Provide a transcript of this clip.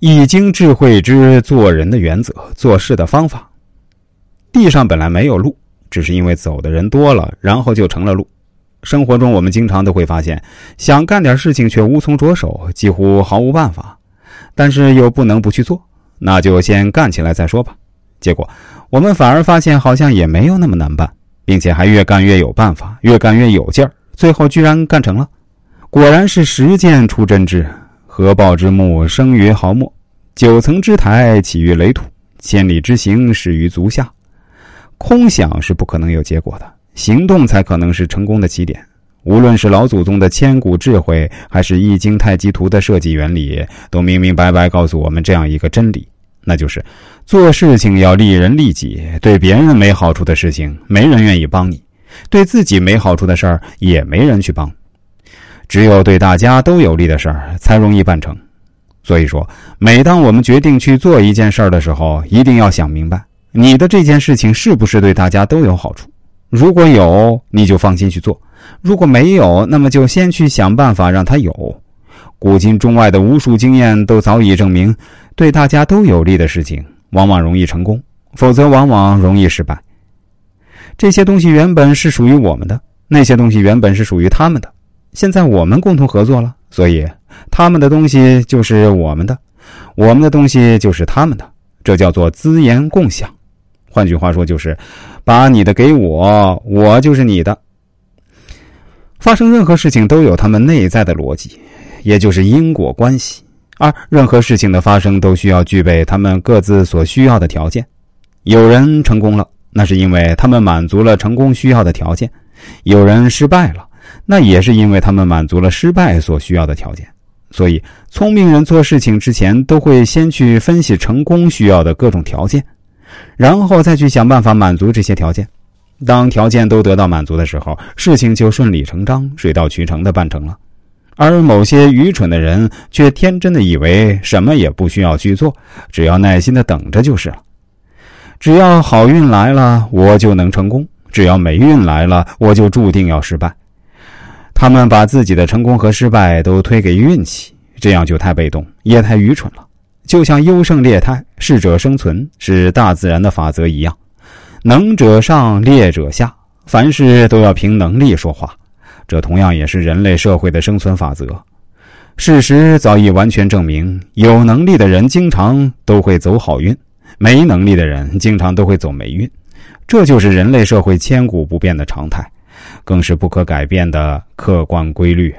易经智慧之做人的原则、做事的方法。地上本来没有路，只是因为走的人多了，然后就成了路。生活中，我们经常都会发现，想干点事情却无从着手，几乎毫无办法，但是又不能不去做，那就先干起来再说吧。结果，我们反而发现好像也没有那么难办，并且还越干越有办法，越干越有劲儿，最后居然干成了。果然是实践出真知，合抱之木，生于毫末；九层之台，起于垒土；千里之行，始于足下。空想是不可能有结果的，行动才可能是成功的起点。无论是老祖宗的千古智慧，还是易经太极图的设计原理，都明明白白告诉我们这样一个真理。那就是做事情要利人利己，对别人没好处的事情，没人愿意帮你；对自己没好处的事儿，也没人去帮。只有对大家都有利的事儿，才容易办成。所以说，每当我们决定去做一件事儿的时候，一定要想明白，你的这件事情是不是对大家都有好处。如果有，你就放心去做；如果没有，那么就先去想办法让它有。古今中外的无数经验都早已证明。对大家都有利的事情，往往容易成功，否则往往容易失败。这些东西原本是属于我们的，那些东西原本是属于他们的。现在我们共同合作了，所以他们的东西就是我们的，我们的东西就是他们的。这叫做资源共享。换句话说，就是把你的给我，我就是你的。发生任何事情都有他们内在的逻辑，也就是因果关系。而任何事情的发生都需要具备他们各自所需要的条件。有人成功了，那是因为他们满足了成功需要的条件；有人失败了，那也是因为他们满足了失败所需要的条件。所以，聪明人做事情之前都会先去分析成功需要的各种条件，然后再去想办法满足这些条件。当条件都得到满足的时候，事情就顺理成章、水到渠成的办成了。而某些愚蠢的人却天真的以为什么也不需要去做，只要耐心的等着就是了。只要好运来了，我就能成功；只要霉运来了，我就注定要失败。他们把自己的成功和失败都推给运气，这样就太被动，也太愚蠢了。就像优胜劣汰、适者生存是大自然的法则一样，能者上，劣者下，凡事都要凭能力说话。这同样也是人类社会的生存法则。事实早已完全证明，有能力的人经常都会走好运，没能力的人经常都会走霉运。这就是人类社会千古不变的常态，更是不可改变的客观规律。